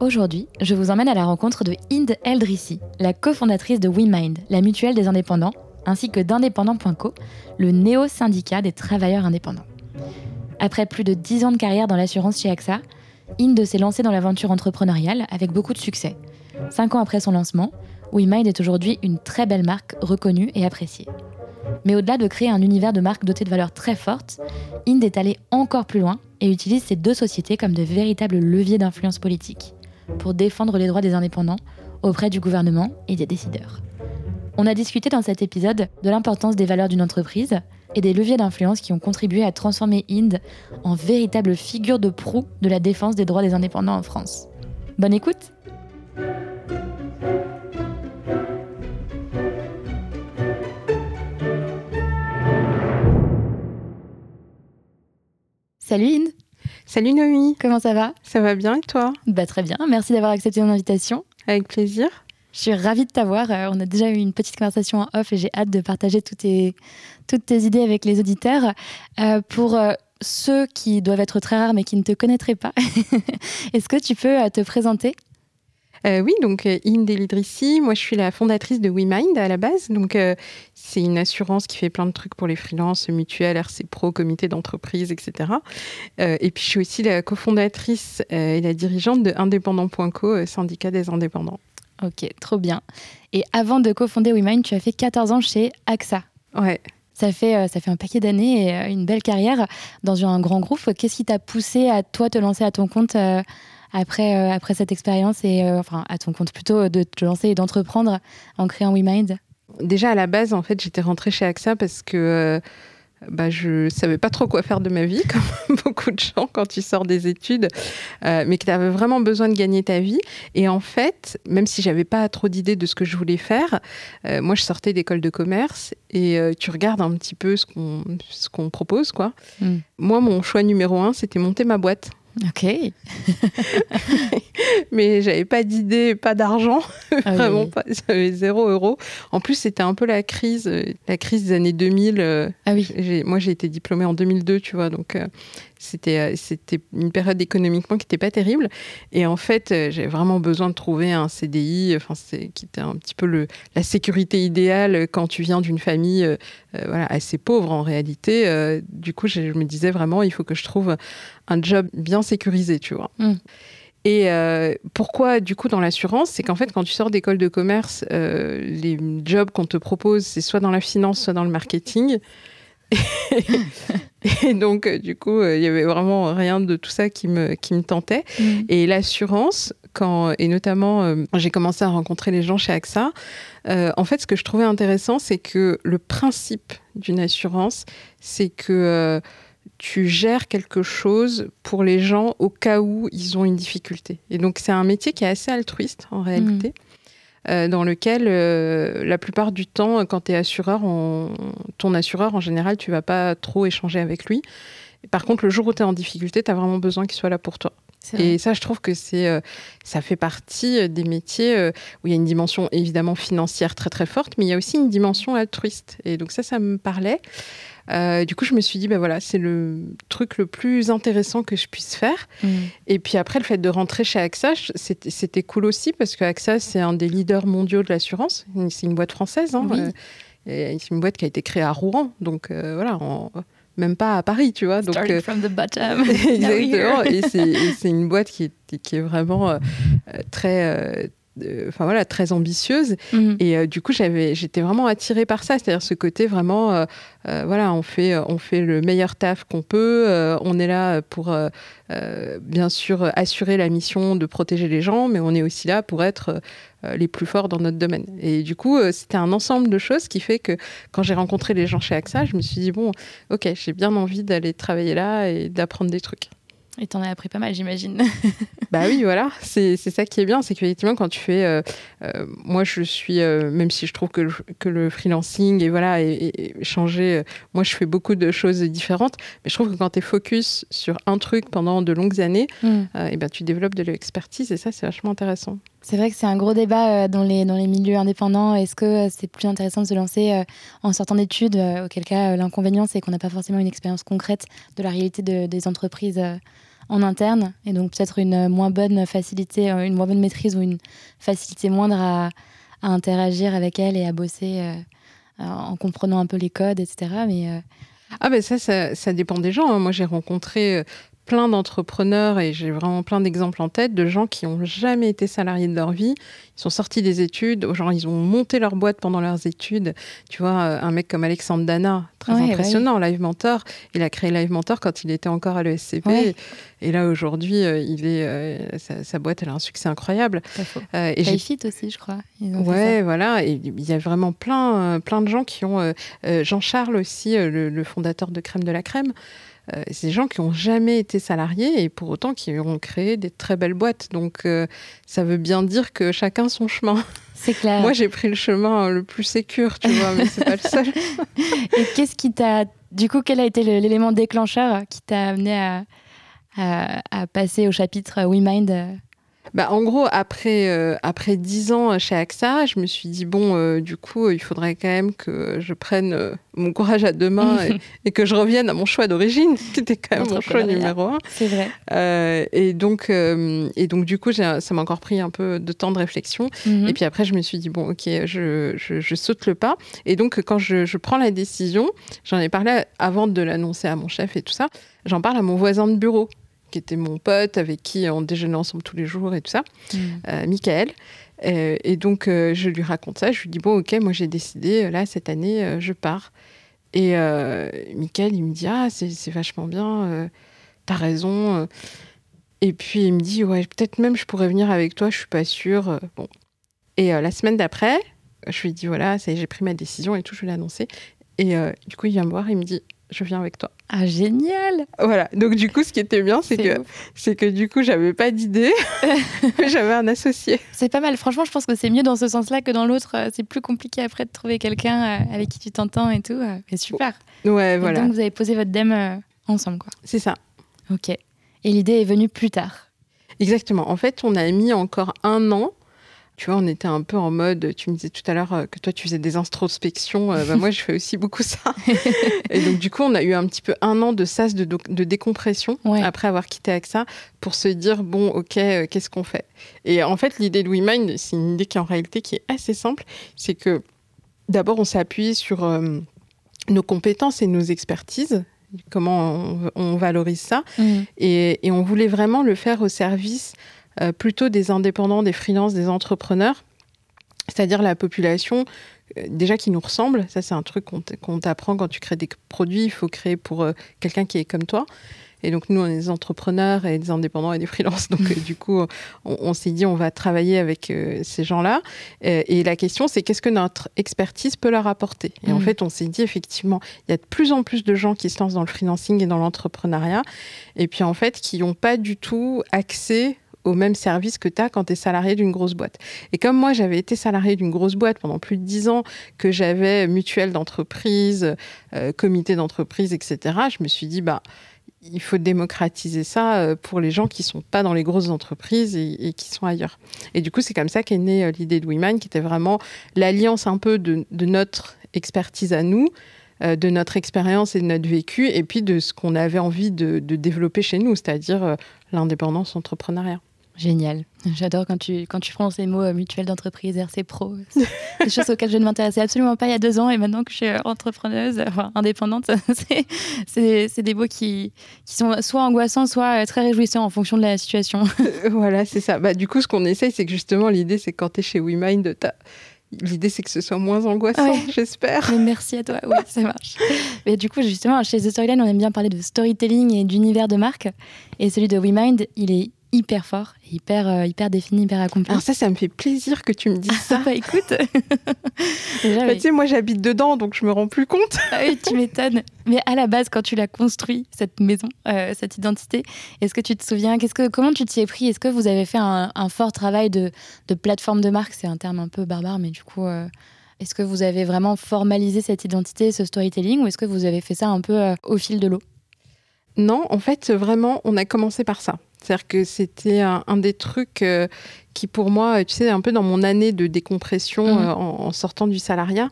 Aujourd'hui, je vous emmène à la rencontre de Inde Eldrissi, la cofondatrice de WeMind, la mutuelle des indépendants, ainsi que d'indépendant.co, le néo-syndicat des travailleurs indépendants. Après plus de 10 ans de carrière dans l'assurance chez AXA, Inde s'est lancée dans l'aventure entrepreneuriale avec beaucoup de succès. Cinq ans après son lancement, WeMind est aujourd'hui une très belle marque reconnue et appréciée. Mais au-delà de créer un univers de marques doté de valeurs très fortes, Inde est allé encore plus loin et utilise ces deux sociétés comme de véritables leviers d'influence politique pour défendre les droits des indépendants auprès du gouvernement et des décideurs. On a discuté dans cet épisode de l'importance des valeurs d'une entreprise et des leviers d'influence qui ont contribué à transformer Inde en véritable figure de proue de la défense des droits des indépendants en France. Bonne écoute Salut Inde Salut Noémie Comment ça va? Ça va bien et toi? Bah très bien, merci d'avoir accepté mon invitation. Avec plaisir. Je suis ravie de t'avoir. Euh, on a déjà eu une petite conversation en off et j'ai hâte de partager toutes tes, toutes tes idées avec les auditeurs. Euh, pour euh, ceux qui doivent être très rares mais qui ne te connaîtraient pas, est-ce que tu peux te présenter? Euh, oui, donc euh, Inde Elidrissi, moi je suis la fondatrice de WeMind à la base. Donc euh, c'est une assurance qui fait plein de trucs pour les freelances, mutuelles, RC Pro, comité d'entreprise, etc. et puis je suis aussi la cofondatrice et la dirigeante de Indépendant.co, syndicat des indépendants. Ok, trop bien. Et avant de cofonder WeMind, tu as fait 14 ans chez AXA. Ouais. Ça fait, ça fait un paquet d'années et une belle carrière dans un grand groupe. Qu'est-ce qui t'a poussé à toi te lancer à ton compte après, euh, après cette expérience et euh, enfin à ton compte plutôt de te lancer et d'entreprendre en créant WeMind Déjà à la base, en fait, j'étais rentrée chez AXA parce que euh, bah, je savais pas trop quoi faire de ma vie, comme beaucoup de gens quand tu sors des études, mais que tu avais vraiment besoin de gagner ta vie. Et en fait, même si j'avais pas trop d'idées de ce que je voulais faire, moi je sortais d'école de commerce et tu regardes un petit peu ce qu'on ce qu'on propose, quoi. Hmm. Moi, mon choix numéro un, c'était monter ma boîte. Ok. mais j'avais pas d'idée, pas d'argent, ah vraiment pas. J'avais zéro euro. En plus, c'était un peu la crise, la crise des années 2000. Euh, ah oui. Moi, j'ai été diplômée en 2002, tu vois, donc euh, c'était euh, c'était une période économiquement qui n'était pas terrible. Et en fait, j'avais vraiment besoin de trouver un CDI, enfin, qui était un petit peu le, la sécurité idéale quand tu viens d'une famille voilà, assez pauvre en réalité. du coup, je, me disais vraiment, il faut que je trouve un job bien sécurisé, tu vois. Hmm. Et euh, pourquoi, du coup, dans l'assurance? C'est qu'en fait, quand tu sors d'école de commerce, euh, les jobs qu'on te propose, c'est soit dans la finance, soit dans le marketing. Et donc, euh, du coup, il y avait vraiment rien de tout ça qui me, qui me tentait. Mm. Et l'assurance, quand, et notamment, j'ai commencé à rencontrer les gens chez AXA, en fait, ce que je trouvais intéressant, c'est que le principe d'une assurance, c'est que tu gères quelque chose pour les gens au cas où ils ont une difficulté. Et donc c'est un métier qui est assez altruiste en réalité. Mm. Euh, dans lequel euh, la plupart du temps, quand tu es assureur, ton assureur, en général, tu vas pas trop échanger avec lui. Par contre, le jour où tu es en difficulté, tu as vraiment besoin qu'il soit là pour toi. Et ça, je trouve que c'est, euh, ça fait partie des métiers où il y a une dimension évidemment financière très très forte, mais il y a aussi une dimension altruiste. Et donc ça, ça me parlait. Euh, du coup, je me suis dit, ben voilà, c'est le truc le plus intéressant que je puisse faire. Mm. Et puis après, le fait de rentrer chez AXA, c'était cool aussi parce que AXA, c'est un des leaders mondiaux de l'assurance. C'est une boîte française. Hein, euh, c'est une boîte qui a été créée à Rouen. Donc euh, voilà, même pas à Paris, tu vois. Donc, from the bottom. exactement. et c'est une boîte qui est, qui est vraiment très enfin voilà, très ambitieuse. Mhm. Et euh, du coup, j'avais, j'étais vraiment attirée par ça, c'est-à-dire ce côté vraiment, euh, euh, voilà, on fait, on fait le meilleur taf qu'on peut. on est là pour, bien sûr, assurer la mission de protéger les gens, mais on est aussi là pour être les plus forts dans notre domaine. Et du coup, c'était un ensemble de choses qui fait que quand j'ai rencontré les gens chez AXA, je me suis dit bon, ok, j'ai bien envie d'aller travailler là et d'apprendre des trucs. Et t'en as appris pas mal, j'imagine. bah oui, voilà. C'est ça qui est bien, c'est qu'effectivement, quand tu fais. Euh, euh, moi, je suis. Euh, même si je trouve que le, que le freelancing et voilà, et, changer. moi, je fais beaucoup de choses différentes. Mais je trouve que quand tu es focus sur un truc pendant de longues années, mm. et ben, tu développes de l'expertise et ça, c'est vachement intéressant. C'est vrai que c'est un gros débat dans les, dans les milieux indépendants. Est-ce que c'est plus intéressant de se lancer en sortant d'études Auquel cas, l'inconvénient, c'est qu'on n'a pas forcément une expérience concrète de la réalité des entreprises en interne et donc peut-être une moins bonne facilité, euh, une moins bonne maîtrise ou une facilité moindre à, interagir avec elle et à bosser euh, en comprenant un peu les codes, etc. Mais euh, ah ben ça, ça, dépend des gens. Hein. Moi, j'ai rencontré plein d'entrepreneurs et j'ai vraiment plein d'exemples en tête de gens qui n'ont jamais été salariés de leur vie. Ils sont sortis des études, genre ils ont monté leur boîte pendant leurs études. Tu vois, euh, un mec comme Alexandre Dana, très impressionnant, Live Mentor. Il a créé Live Mentor quand il était encore à l'ESCP. Et là, aujourd'hui, euh, il est, euh, sa, boîte, elle a un succès incroyable. Euh, et fit aussi, je crois. ouais, voilà. Et il y a vraiment plein, plein de gens qui ont. Jean-Charles aussi, le, fondateur de Crème de la Crème. Euh, c'est des gens qui n'ont jamais été salariés et pour autant qui ont créé des très belles boîtes. Donc ça veut bien dire que chacun son chemin. C'est clair. Moi j'ai pris le chemin le plus sécur, tu vois, mais c'est pas le seul. et qu'est-ce qui t'a, du coup, quel a été l'élément déclencheur qui t'a amené à, à, passer au chapitre WeMind bah, en gros, après, euh, après 10 ans chez AXA, je me suis dit, bon, euh, du coup, il faudrait quand même que je prenne euh, mon courage à deux mains et, que je revienne à mon choix d'origine, qui était quand même mon choix numéro un. C'est vrai. et, donc, et donc, du coup, ça m'a encore pris un peu de temps de réflexion. Mhm. Et puis après, je me suis dit, bon, ok, je, je, saute le pas. Et donc, quand je, je prends la décision, j'en ai parlé avant de l'annoncer à mon chef et tout ça, j'en parle à mon voisin de bureau qui était mon pote, avec qui on déjeunait ensemble tous les jours et tout ça, mm. euh, Michael. Euh, et donc, euh, je lui raconte ça. Je lui dis Bon, ok, moi j'ai décidé, là, cette année, je pars. Et Michael, il me dit Ah, c'est vachement bien, t'as raison. Et puis, il me dit Ouais, peut-être même je pourrais venir avec toi, je suis pas sûre. Bon. Et la semaine d'après, je lui dis Voilà, j'ai pris ma décision et tout, je l'ai annoncé. Et du coup, il vient me voir, il me dit je viens avec toi. Ah, génial Voilà. Donc, du coup, ce qui était bien, c'est que, c'est que du coup, j'avais pas d'idée, mais j'avais un associé. C'est pas mal. Franchement, je pense que c'est mieux dans ce sens-là que dans l'autre. Euh, c'est plus compliqué après de trouver quelqu'un euh, avec qui tu t'entends et tout. Euh, mais super. Ouais, voilà. donc, vous avez posé votre dème ensemble, quoi. C'est ça. Ok. Et l'idée est venue plus tard. Exactement. En fait, on a mis encore un an tu vois, on était un peu en mode, tu me disais tout à l'heure euh, que toi, tu faisais des introspections. Euh, bah, moi, je fais aussi beaucoup ça. et donc, du coup, on a eu un petit peu un an de sas de, de décompression après avoir quitté AXA pour se dire, bon, OK, euh, qu'est-ce qu'on fait? Et en fait, l'idée de WeMind, c'est une idée qui, en réalité, qui est assez simple. C'est que d'abord, on s'est appuyé sur nos compétences et nos expertises comment on, valorise ça? Mmh. Et, et, on voulait vraiment le faire au service euh, plutôt des indépendants, des freelances, des entrepreneurs, c'est-à-dire la population euh, déjà qui nous ressemble. Ça, c'est un truc qu'on t'apprend quand tu crées des produits. Il faut créer pour euh, quelqu'un qui est comme toi. Et donc, nous, on est des entrepreneurs et des indépendants et des freelances. Donc, du coup, on, s'est dit, on va travailler avec ces gens-là. Et, la question, c'est qu'est-ce que notre expertise peut leur apporter? Et en mm. fait, on s'est dit, effectivement, il y a de plus en plus de gens qui se lancent dans le freelancing et dans l'entrepreneuriat. Et puis, en fait, qui n'ont pas du tout accès au même service que tu as quand tu es salarié d'une grosse boîte. Et comme moi, j'avais été salarié d'une grosse boîte pendant plus de dix ans, que j'avais mutuelle d'entreprise, euh, comité d'entreprise, etc., je me suis dit, bah, il faut démocratiser ça euh, pour les gens qui sont pas dans les grosses entreprises et, qui sont ailleurs. Et du coup, c'est comme ça qu'est née euh, l'idée de WeMind, qui était vraiment l'alliance un peu de, notre expertise à nous, de notre expérience et de notre vécu, et puis de ce qu'on avait envie de développer chez nous, c'est-à-dire l'indépendance entrepreneuriale. Génial. J'adore quand tu, quand tu prends ces mots euh, mutuelle d'entreprise, RC Pro. des choses auxquelles je ne m'intéressais absolument pas il y a deux ans et maintenant que je suis euh, entrepreneuse, enfin, indépendante, c'est des mots qui, qui sont soit angoissants, soit euh, très réjouissants en fonction de la situation. voilà, c'est ça. Bah, du coup, ce qu'on essaye, c'est que justement, l'idée, c'est quand tu es chez WeMind, L'idée, c'est que ce soit moins angoissant, j'espère. merci à toi, oui, ça marche. Mais du coup, justement, chez The Storyline, on aime bien parler de storytelling et d'univers de marque. Et celui de WeMind, il est hyper fort, hyper, euh, hyper défini, hyper accompli. Alors ça, ça me fait plaisir que tu me dises ça. bah écoute, bah, tu sais, moi j'habite dedans, donc je me rends plus compte. ah oui, tu m'étonnes. Mais à la base, quand tu l'as construit, cette maison, euh, cette identité, est-ce que tu te souviens qu'est-ce que, Comment tu t'y es pris? Est-ce que vous avez fait un, fort travail de, de, plateforme de marque? C'est un terme un peu barbare, mais du coup... Euh, est-ce que vous avez vraiment formalisé cette identité, ce storytelling, ou est-ce que vous avez fait ça un peu au fil de l'eau? Non, en fait, vraiment, on a commencé par ça. C'est-à-dire que c'était un, des trucs euh, qui, pour moi, tu sais, un peu dans mon année de décompression mhm. euh, en, sortant du salariat,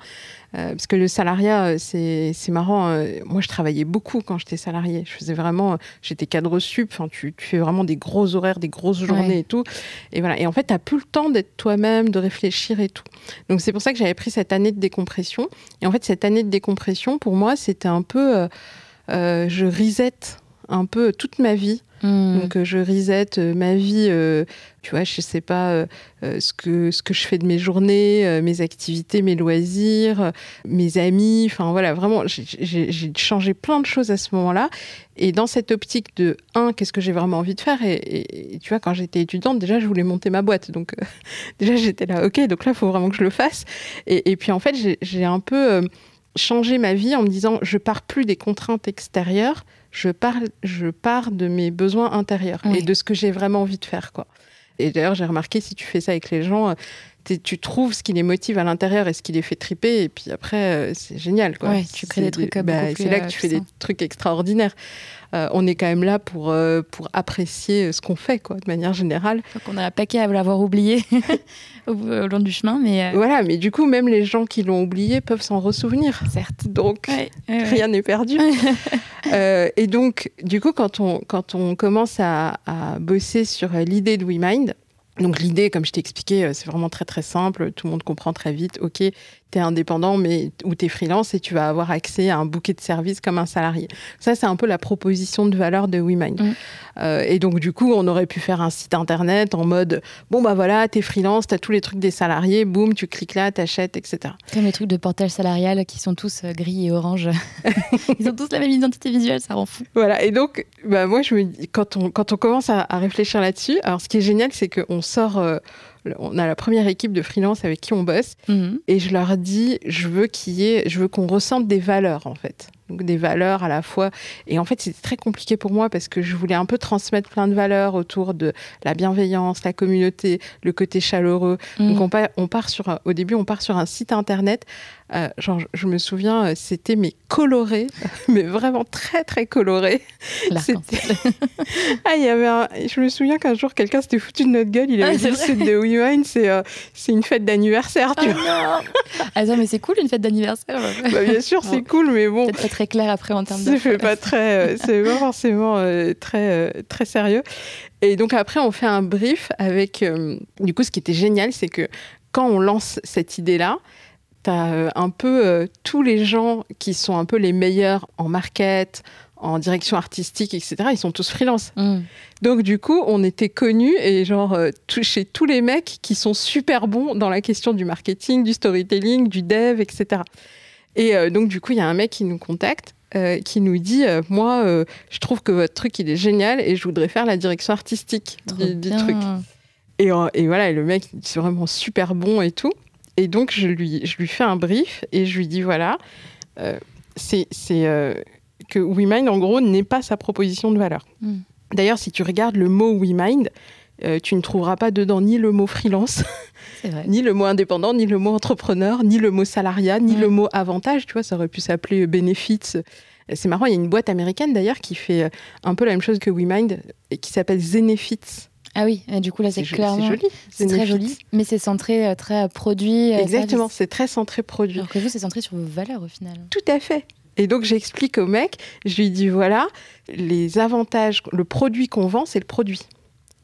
euh, parce que le salariat, c'est marrant. moi, je travaillais beaucoup quand j'étais salarié. Je faisais vraiment, j'étais cadre sup. Enfin, tu, fais vraiment des gros horaires, des grosses journées et tout. Et voilà. Et en fait, tu n'as plus le temps d'être toi-même, de réfléchir et tout. Donc, c'est pour ça que j'avais pris cette année de décompression. Et en fait, cette année de décompression, pour moi, c'était un peu, je reset un peu toute ma vie Hmm. Donc euh, je reset euh, ma vie, euh, tu vois, je sais pas ce, que, ce que je fais de mes journées, mes activités, mes loisirs, mes amis, enfin voilà, vraiment, j'ai changé plein de choses à ce moment-là. Et dans cette optique de, un, qu'est-ce que j'ai vraiment envie de faire et, tu vois, quand j'étais étudiante, déjà, je voulais monter ma boîte. Donc déjà, j'étais là, ok, donc là, il faut vraiment que je le fasse. Et puis en fait, j'ai un peu changé ma vie en me disant, je pars plus des contraintes extérieures je, parle, je pars de mes besoins intérieurs et de ce que j'ai vraiment envie de faire. Quoi. Et d'ailleurs, j'ai remarqué, si tu fais ça avec les gens, tu trouves ce qui les motive à l'intérieur et ce qui les fait triper, et puis après, euh, c'est génial. Quoi. tu crées des trucs bah, C'est là que tu fais des trucs extraordinaires. Euh, on est quand même là pour, euh, pour apprécier ce qu'on fait, quoi, de manière générale. On a un paquet à l'avoir oublié au, long du chemin, mais... Voilà, mais du coup, même les gens qui l'ont oublié peuvent s'en ressouvenir. Certes. Donc, rien n'est perdu. et donc, du coup, quand on, quand on commence à, à bosser sur l'idée de WeMind, donc l'idée, comme je t'ai expliqué, euh, c'est vraiment très très simple, tout le monde comprend très vite, ok, tu es indépendant mais, ou tu es freelance et tu vas avoir accès à un bouquet de services comme un salarié. Ça, c'est un peu la proposition de valeur de WeMind. Mm. Euh, et donc, du coup, on aurait pu faire un site internet en mode bon, bah voilà, tu es freelance, tu as tous les trucs des salariés, boum, tu cliques là, tu achètes, etc. Comme les trucs de portage salarial qui sont tous euh, gris et orange. Ils ont tous la même identité visuelle, ça rend fou. Voilà, et donc, bah, moi, je me dis, quand on, quand on commence à, réfléchir là-dessus, alors ce qui est génial, c'est qu'on sort. Euh, on a la première équipe de freelance avec qui on bosse mhm. et je leur dis je veux qu'il ait je veux qu'on ressente des valeurs en fait donc des valeurs à la fois et en fait c'était très compliqué pour moi parce que je voulais un peu transmettre plein de valeurs autour de la bienveillance la communauté le côté chaleureux mhm. donc on part, sur au début on part sur un site internet euh, genre, je me souviens, euh, c'était mais coloré, mais vraiment très très coloré. ah, il y avait un... Je me souviens qu'un jour, quelqu'un s'était foutu de notre gueule. Il avait ah, dit c'est de WeWine, c'est euh, c'est une fête d'anniversaire, tu ah, vois. mais c'est cool une fête d'anniversaire. bah, bien sûr, c'est cool, mais bon. Très clair après en termes de. C'est pas très, c'est pas forcément très très sérieux. Et donc après, on fait un brief avec. du coup, ce qui était génial, c'est que quand on lance cette idée-là, tu as euh, un peu euh, tous les gens qui sont un peu les meilleurs en market, en direction artistique, etc. Ils sont tous freelance. Mm. Donc du coup, on était connus et genre euh, chez tous les mecs qui sont super bons dans la question du marketing, du storytelling, du dev, etc. Et donc du coup, il y a un mec qui nous contacte. qui nous dit moi je trouve que votre truc il est génial et je voudrais faire la direction artistique du, truc et, et, voilà et le mec c'est vraiment super bon et tout et donc, je lui, je lui fais un brief et je lui dis voilà, euh, c'est euh, que WeMind, en gros, n'est pas sa proposition de valeur. Hmm. D'ailleurs, si tu regardes le mot WeMind, euh, tu ne trouveras pas dedans ni le mot freelance, ni le mot indépendant, ni le mot entrepreneur, ni le mot salariat, ni le mot avantage. Tu vois, ça aurait pu s'appeler benefits. C'est marrant, il y a une boîte américaine d'ailleurs qui fait un peu la même chose que WeMind et qui s'appelle Zenefits. Ah oui, du coup là c'est clairement joli. C'est très joli, mais c'est centré euh, très euh, produit. Euh, Exactement, c'est très centré produit. Alors que vous c'est centré sur vos valeurs au final. Tout à fait. Et donc j'explique au mec, je lui dis voilà, les avantages, le produit qu'on vend, c'est le produit.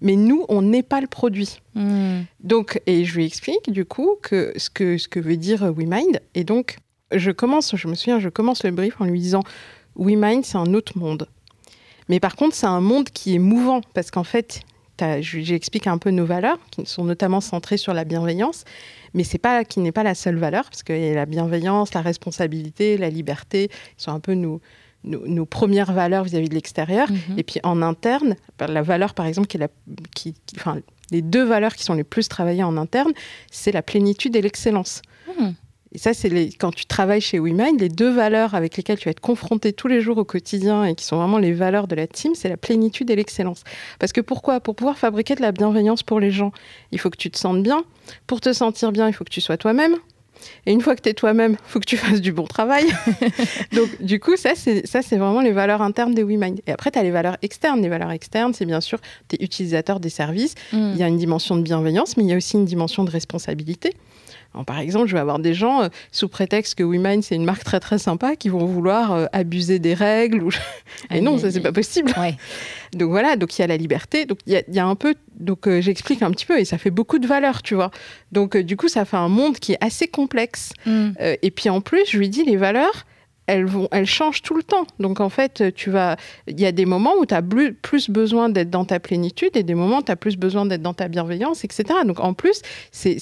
Mais nous, on n'est pas le produit. Hmm. Donc, et je lui explique du coup que ce que, ce que veut dire WeMind. Et donc, je commence, je me souviens, je commence le brief en lui disant WeMind, c'est un autre monde. Mais par contre, c'est un monde qui est mouvant parce qu'en fait, j'explique un peu nos valeurs qui sont notamment centrées sur la bienveillance, mais c'est pas qui n'est pas la seule valeur parce qu'il y a la bienveillance, la responsabilité, la liberté, sont un peu nos, nos, premières valeurs vis-à-vis de l'extérieur. Mhm. Et puis en interne, la valeur par exemple qui est la, qui, enfin, les deux valeurs qui sont les plus travaillées en interne, c'est la plénitude et l'excellence. Hmm. Et ça, c'est quand tu travailles chez WeMind, les deux valeurs avec lesquelles tu vas être confronté tous les jours au quotidien et qui sont vraiment les valeurs de la team, c'est la plénitude et l'excellence. Parce que pourquoi? Pour pouvoir fabriquer de la bienveillance pour les gens, il faut que tu te sentes bien. Pour te sentir bien, il faut que tu sois toi-même. Et une fois que tu es toi-même, il faut que tu fasses du bon travail. Donc, du coup, ça, c'est, ça, c'est vraiment les valeurs internes des WeMind. Et après, tu as les valeurs externes. Les valeurs externes, c'est bien sûr, tu es utilisateur des services. Mm. Il y a une dimension de bienveillance, mais il y a aussi une dimension de responsabilité par exemple, je vais avoir des gens, euh, sous prétexte que WeMind, c'est une marque très très sympa, qui vont vouloir euh, abuser des règles. Ou... Et non, ça, c'est pas possible. donc voilà, donc il y a la liberté. Donc il y, a un peu. Donc euh, j'explique un petit peu, et ça fait beaucoup de valeur, tu vois. Donc du coup, ça fait un monde qui est assez complexe. Mm. et puis en plus, je lui dis les valeurs elles, vont, elles changent tout le temps. Donc en fait, tu vas, il y a des moments où tu as plus besoin d'être dans ta plénitude et des moments où tu as plus besoin d'être dans ta bienveillance, etc. Donc en plus, c'est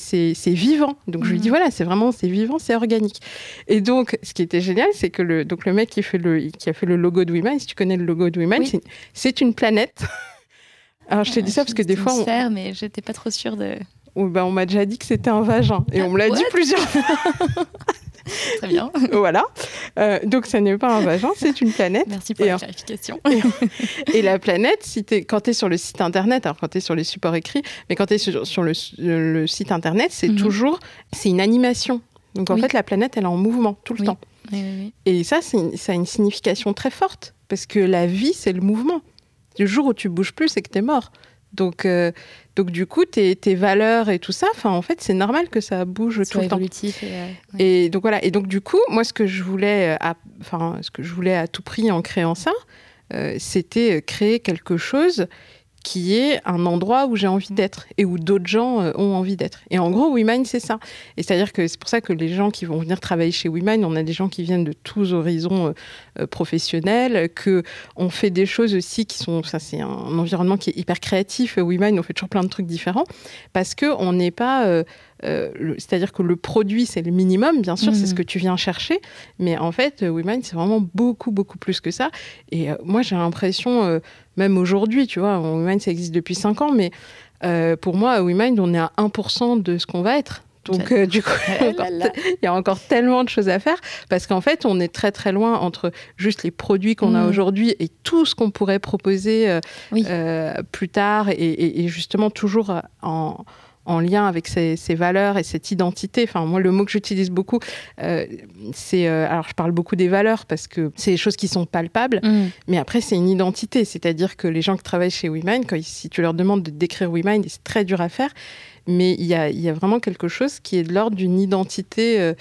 vivant. Donc je lui dis, mhm. voilà, c'est vraiment, c'est vivant, c'est organique. Et donc, ce qui était génial, c'est que le, donc, le mec qui, fait le, qui a fait le logo de WeMind, si tu connais le logo de WeMind, c'est une planète. Alors je te dis ça parce que des fois... On... Sphère, mais j'étais pas trop sûre de... ben, on m'a déjà dit que c'était un vagin. Et on me l'a dit plusieurs fois. Très bien. voilà. Euh, donc, ça n'est pas un vagin, c'est une planète. Merci pour la clarification. et, la planète, si es, quand tu es sur le site internet, alors quand tu es sur les supports écrits, mais quand tu es sur, le, site internet, c'est mhm. toujours c'est une animation. Donc, en fait, la planète, elle est en mouvement tout le temps. et ça, ça a une signification très forte, parce que la vie, c'est le mouvement. Le jour où tu bouges plus, c'est que tu es mort. Donc, euh, donc du coup, tes, tes, valeurs et tout ça, enfin, en fait, c'est normal que ça bouge tout le temps. Et, euh, et, donc voilà. Et donc du coup, moi, ce que je voulais, euh, enfin, ce que je voulais à tout prix en créant ça, c'était créer quelque chose qui est un endroit où j'ai envie d'être et où d'autres gens euh, ont envie d'être. Et en gros, WeMind, c'est ça. Et c'est-à-dire que c'est pour ça que les gens qui vont venir travailler chez WeMind, on a des gens qui viennent de tous horizons euh, euh, professionnels, que on fait des choses aussi qui sont, ça c'est un, environnement qui est hyper créatif. WeMind, on fait toujours plein de trucs différents parce que on n'est pas c'est-à-dire que le produit, c'est le minimum, bien sûr, c'est ce mmh. que tu viens chercher. Mais en fait, WeMind, c'est vraiment beaucoup, beaucoup plus que ça. Et moi, j'ai l'impression, même aujourd'hui, tu vois, WeMind, ça existe depuis 5 ans, mais euh, pour moi, à WeMind, on est à 1% de ce qu'on va être. Donc, euh, du coup, il y a encore tellement de choses à faire parce qu'en fait, on est très très loin entre juste les produits qu'on a mm. aujourd'hui et tout ce qu'on pourrait proposer euh, plus tard et, justement toujours en, en lien avec ces, valeurs et cette identité. Enfin, moi, le mot que j'utilise beaucoup, euh, c'est. Euh, alors, je parle beaucoup des valeurs parce que c'est des choses qui sont palpables, mm. mais après, c'est une identité. C'est-à-dire que les gens qui travaillent chez WeMind, quand, si tu leur demandes de décrire WeMind, c'est très dur à faire, mais il y a, vraiment quelque chose qui est de l'ordre d'une identité. Euh,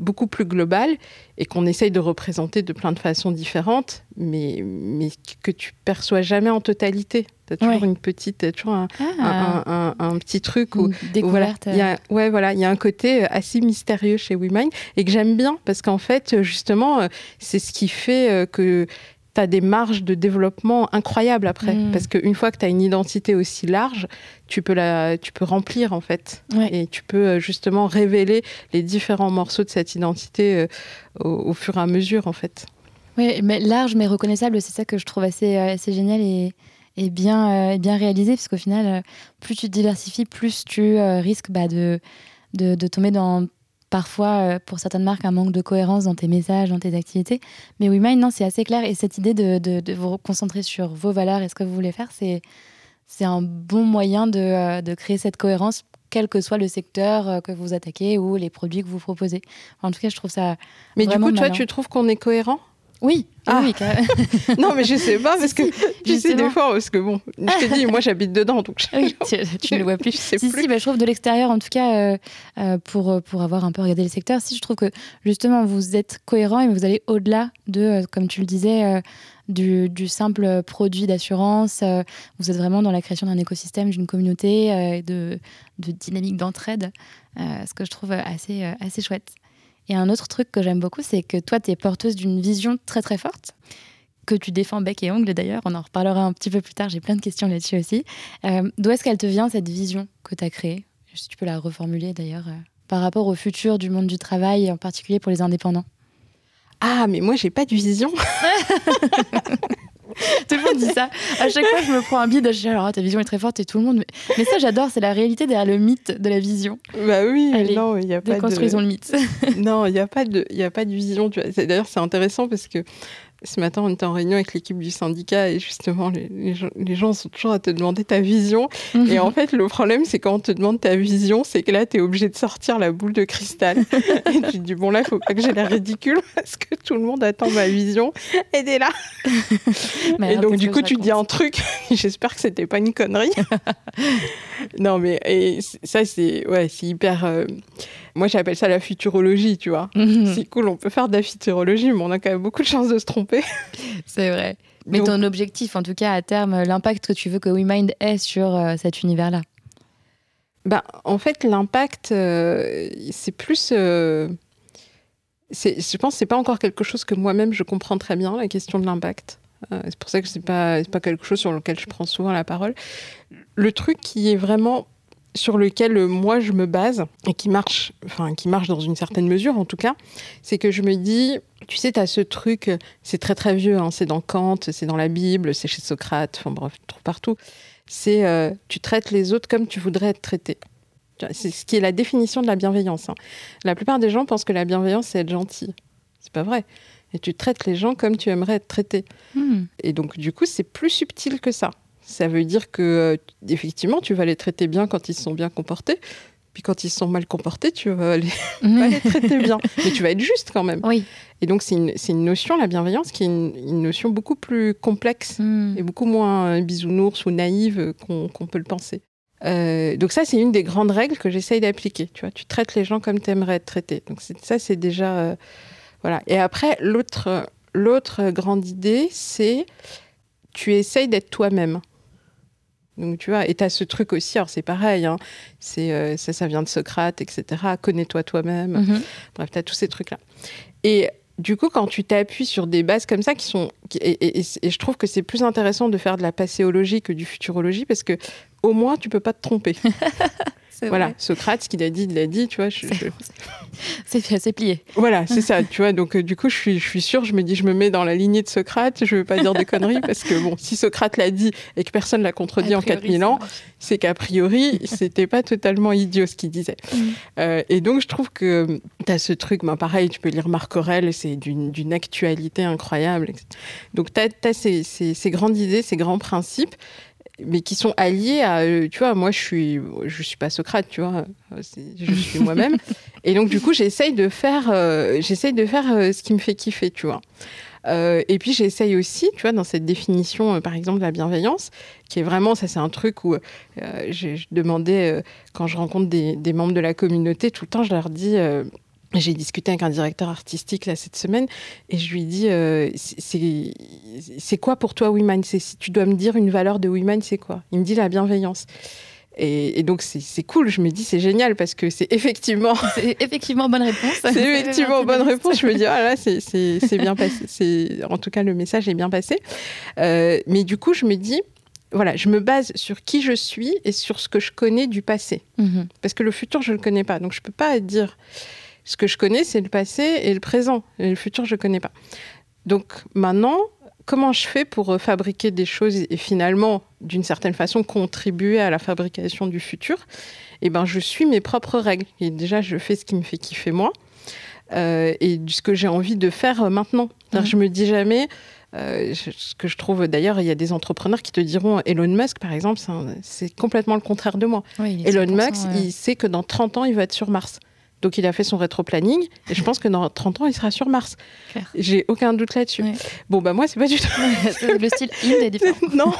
beaucoup plus globale et qu'on essaye de représenter de plein de façons différentes, mais, mais que tu perçois jamais en totalité. Tu as toujours une petite, toujours un, ah. un, petit truc où, voilà, il y a, ouais, voilà, il y a un côté assez mystérieux chez WeMind et que j'aime bien parce qu'en fait, justement, c'est ce qui fait euh, que tu as des marges de développement incroyables après. Mm. Parce qu'une fois que tu as une identité aussi large, tu peux, la, tu peux remplir en fait. Et tu peux euh, justement révéler les différents morceaux de cette identité euh, au, fur et à mesure en fait. Oui, mais large mais reconnaissable, c'est ça que je trouve assez, euh, assez génial et, et bien, bien réalisé. Parce qu'au final, plus tu te diversifies, plus tu risques bah, de, de, de tomber dans parfois, euh, pour certaines marques, un manque de cohérence dans tes messages, dans tes activités. Mais WeMind, non, c'est assez clair. Et cette idée de, vous concentrer sur vos valeurs et ce que vous voulez faire, c'est, c'est un bon moyen de, euh, de, créer cette cohérence, quel que soit le secteur euh, que vous attaquez ou les produits que vous proposez. En tout cas, je trouve ça. Mais du coup, toi, tu trouves qu'on est cohérent? Oui, ah. oui. non, mais je sais pas parce que tu sais des fois parce que bon, je te dis, moi j'habite dedans donc. Oui, tu, ne le vois plus. si, si, bah, je trouve de l'extérieur, en tout cas, euh, euh, pour pour avoir un peu regardé le secteur, si je trouve que justement vous êtes cohérent et vous allez au-delà de, euh, comme tu le disais. Du, du, simple produit d'assurance. vous êtes vraiment dans la création d'un écosystème, d'une communauté, de, de dynamique d'entraide, ce que je trouve assez, assez chouette. Et un autre truc que j'aime beaucoup, c'est que toi, tu es porteuse d'une vision très très forte, que tu défends bec et ongle d'ailleurs. On en reparlera un petit peu plus tard, j'ai plein de questions là-dessus aussi. Euh, d'où est-ce qu'elle te vient, cette vision que tu as créée? Si tu peux la reformuler d'ailleurs, euh, par rapport au futur du monde du travail, en particulier pour les indépendants. Ah, mais moi, j'ai pas de vision. tout le monde dit ça. À chaque fois, je me prends un bide. Je dis alors, ta vision est très forte et tout le monde. Mais ça, j'adore. C'est la réalité derrière le mythe de la vision. Bah oui, non, il n'y a pas de. Construisons le mythe. non, il n'y a pas de, il a pas de vision. D'ailleurs, c'est intéressant parce que ce matin, on était en réunion avec l'équipe du syndicat et justement, les, gens, sont toujours à te demander ta vision. Et en fait, le problème, c'est quand on te demande ta vision, c'est que là, tu es obligé de sortir la boule de cristal. et tu te dis, bon, là, il faut pas que j'ai l'air ridicule parce que tout le monde attend ma vision. Et t'es là. et donc, du coup, tu dis un truc. J'espère que c'était pas une connerie. non, mais et ça, c'est ouais, hyper. Euh, moi, j'appelle ça la futurologie, tu vois. Mhm. C'est cool, on peut faire de la futurologie, mais on a quand même beaucoup de chances de se tromper. C'est vrai. Mais ton objectif, en tout cas, à terme, l'impact que tu veux que WeMind ait sur euh, cet univers-là? Bah, En fait, l'impact, euh, c'est plus. Euh, je pense que ce n'est pas encore quelque chose que moi-même je comprends très bien, la question de l'impact. c'est pour ça que ce n'est pas, pas quelque chose sur lequel je prends souvent la parole. Le truc qui est vraiment sur lequel euh, moi je me base et qui marche, enfin qui marche dans une certaine mesure en tout cas, c'est que je me dis, tu sais, tu as ce truc, c'est très très vieux, hein, c'est dans Kant, c'est dans la Bible, c'est chez Socrate, enfin bref, partout. C'est euh, tu traites les autres comme tu voudrais être traité. C'est ce qui est la définition de la bienveillance. Hein. La plupart des gens pensent que la bienveillance c'est être gentil. C'est pas vrai. Et tu traites les gens comme tu aimerais être traité. Hmm. Et donc du coup c'est plus subtil que ça. Ça veut dire que, euh, effectivement, tu vas les traiter bien quand ils sont bien comportés. Puis quand ils sont mal comportés, tu vas les, les traiter bien. Mais tu vas être juste quand même. Oui. Et donc, c'est une, une, notion, la bienveillance, qui est une, notion beaucoup plus complexe hmm. et beaucoup moins euh, bisounours ou naïve qu'on peut le penser. Euh, donc ça, c'est une des grandes règles que j'essaye d'appliquer. Tu vois, tu traites les gens comme tu aimerais être traité. Donc ça, c'est déjà... voilà. Et après, l'autre grande idée, c'est tu essayes d'être toi-même. Donc, tu vois, et tu as ce truc aussi, alors c'est pareil, hein, c'est, euh, ça, ça vient de Socrate, etc. Connais-toi toi-même. Mhm. Bref, tu as tous ces trucs-là. Et du coup, quand tu t'appuies sur des bases comme ça, qui sont. Et, et je trouve que c'est plus intéressant de faire de la passéologie que du futurologie, parce que au moins, tu peux pas te tromper. Voilà, Socrate, ce qu'il a dit, il l'a dit, tu vois. Je, C'est plié. Voilà, c'est ça, tu vois. Donc, euh, du coup, je suis, je suis sûre, je me dis, je me mets dans la lignée de Socrate, je veux pas dire des conneries, parce que, bon, si Socrate l'a dit et que personne l'a contredit en 4000 ans, c'est qu'a priori, c'était pas totalement idiot ce qu'il disait. Mm. Euh, et donc, je trouve que euh, tu as ce truc, ben, pareil, tu peux lire Marc Aurèle, c'est d'une actualité incroyable. Donc, tu as, ces, ces grandes idées, ces grands principes mais qui sont alliés à, euh, tu vois, moi je suis, je suis pas Socrate, tu vois, je suis moi-même, et donc du coup j'essaye de faire, euh, j'essaye de faire euh, ce qui me fait kiffer, tu vois. et puis j'essaye aussi, tu vois, dans cette définition, par exemple, de la bienveillance, qui est vraiment, ça c'est un truc où je demandais, quand je rencontre des, des, membres de la communauté, tout le temps je leur dis, j'ai discuté avec un directeur artistique là cette semaine et je lui dis euh, c'est quoi pour toi WeMind Si tu dois me dire une valeur de WeMind, c'est quoi? Il me dit la bienveillance. Et, donc c'est cool, je me dis c'est génial parce que c'est effectivement... C'est effectivement bonne réponse. c'est effectivement bonne réponse, je me dis ah là c'est bien passé, en tout cas le message est bien passé. Euh, mais du coup je me dis voilà, je me base sur qui je suis et sur ce que je connais du passé. Mhm. Parce que le futur, je ne le connais pas. Donc, je ne peux pas dire ce que je connais, c'est le passé et le présent. Et le futur, je ne connais pas. Donc maintenant, comment je fais pour euh, fabriquer des choses et finalement, d'une certaine façon, contribuer à la fabrication du futur? Eh ben, je suis mes propres règles. Et déjà, je fais ce qui me fait kiffer moi euh, et ce que j'ai envie de faire euh, maintenant. Mmh. Je me dis jamais. ce que je trouve d'ailleurs, il y a des entrepreneurs qui te diront Elon Musk, par exemple, c'est complètement le contraire de moi. Elon Musk, il sait que dans 30 ans, il va être sur Mars Donc il a fait son rétro-planning et je pense que dans 30 ans, il sera sur Mars. J'ai aucun doute là-dessus. Bon, bah moi, c'est pas du tout. le style Inde est différent. non,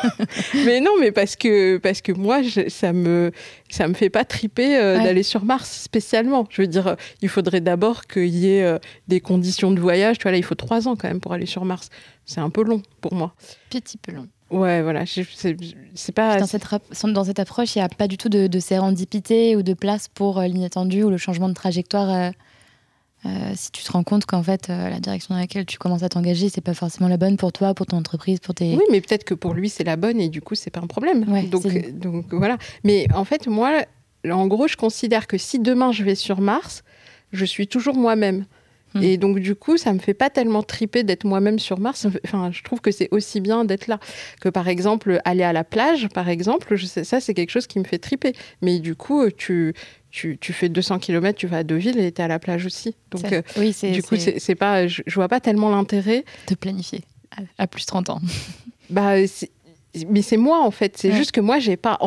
mais non, mais parce que, parce que moi, ça me, ça me fait pas triper euh, d'aller sur Mars spécialement. Je veux dire, il faudrait d'abord qu'il y ait euh, des conditions de voyage. Tu vois, là, il faut trois ans quand même pour aller sur Mars. C'est un peu long pour moi. Petit peu long. Ouais, voilà, c'est pas. Dans cette, dans cette approche, il n'y a pas du tout de, de, sérendipité ou de place pour euh, l'inattendu ou le changement de trajectoire. Euh, euh, si tu te rends compte qu'en fait, la direction dans laquelle tu commences à t'engager, c'est pas forcément la bonne pour toi, pour ton entreprise, pour tes. Oui, mais peut-être que pour lui, c'est la bonne et du coup, c'est pas un problème. donc, donc voilà. Mais en fait, moi, en gros, je considère que si demain je vais sur Mars, je suis toujours moi-même. Hmm. Et donc, du coup, ça me fait pas tellement triper d'être moi-même sur Mars. Enfin, je trouve que c'est aussi bien d'être là. Que par exemple, aller à la plage, par exemple, je sais, ça, c'est quelque chose qui me fait triper. Mais du coup, tu, tu, tu, fais 200 km, tu vas à Deauville et tu es à la plage aussi. Donc, euh, oui, du coup, c'est pas, je, je, vois pas tellement l'intérêt. De planifier à, plus 30 ans. bah, mais c'est moi en fait. C'est juste que moi, j'ai pas,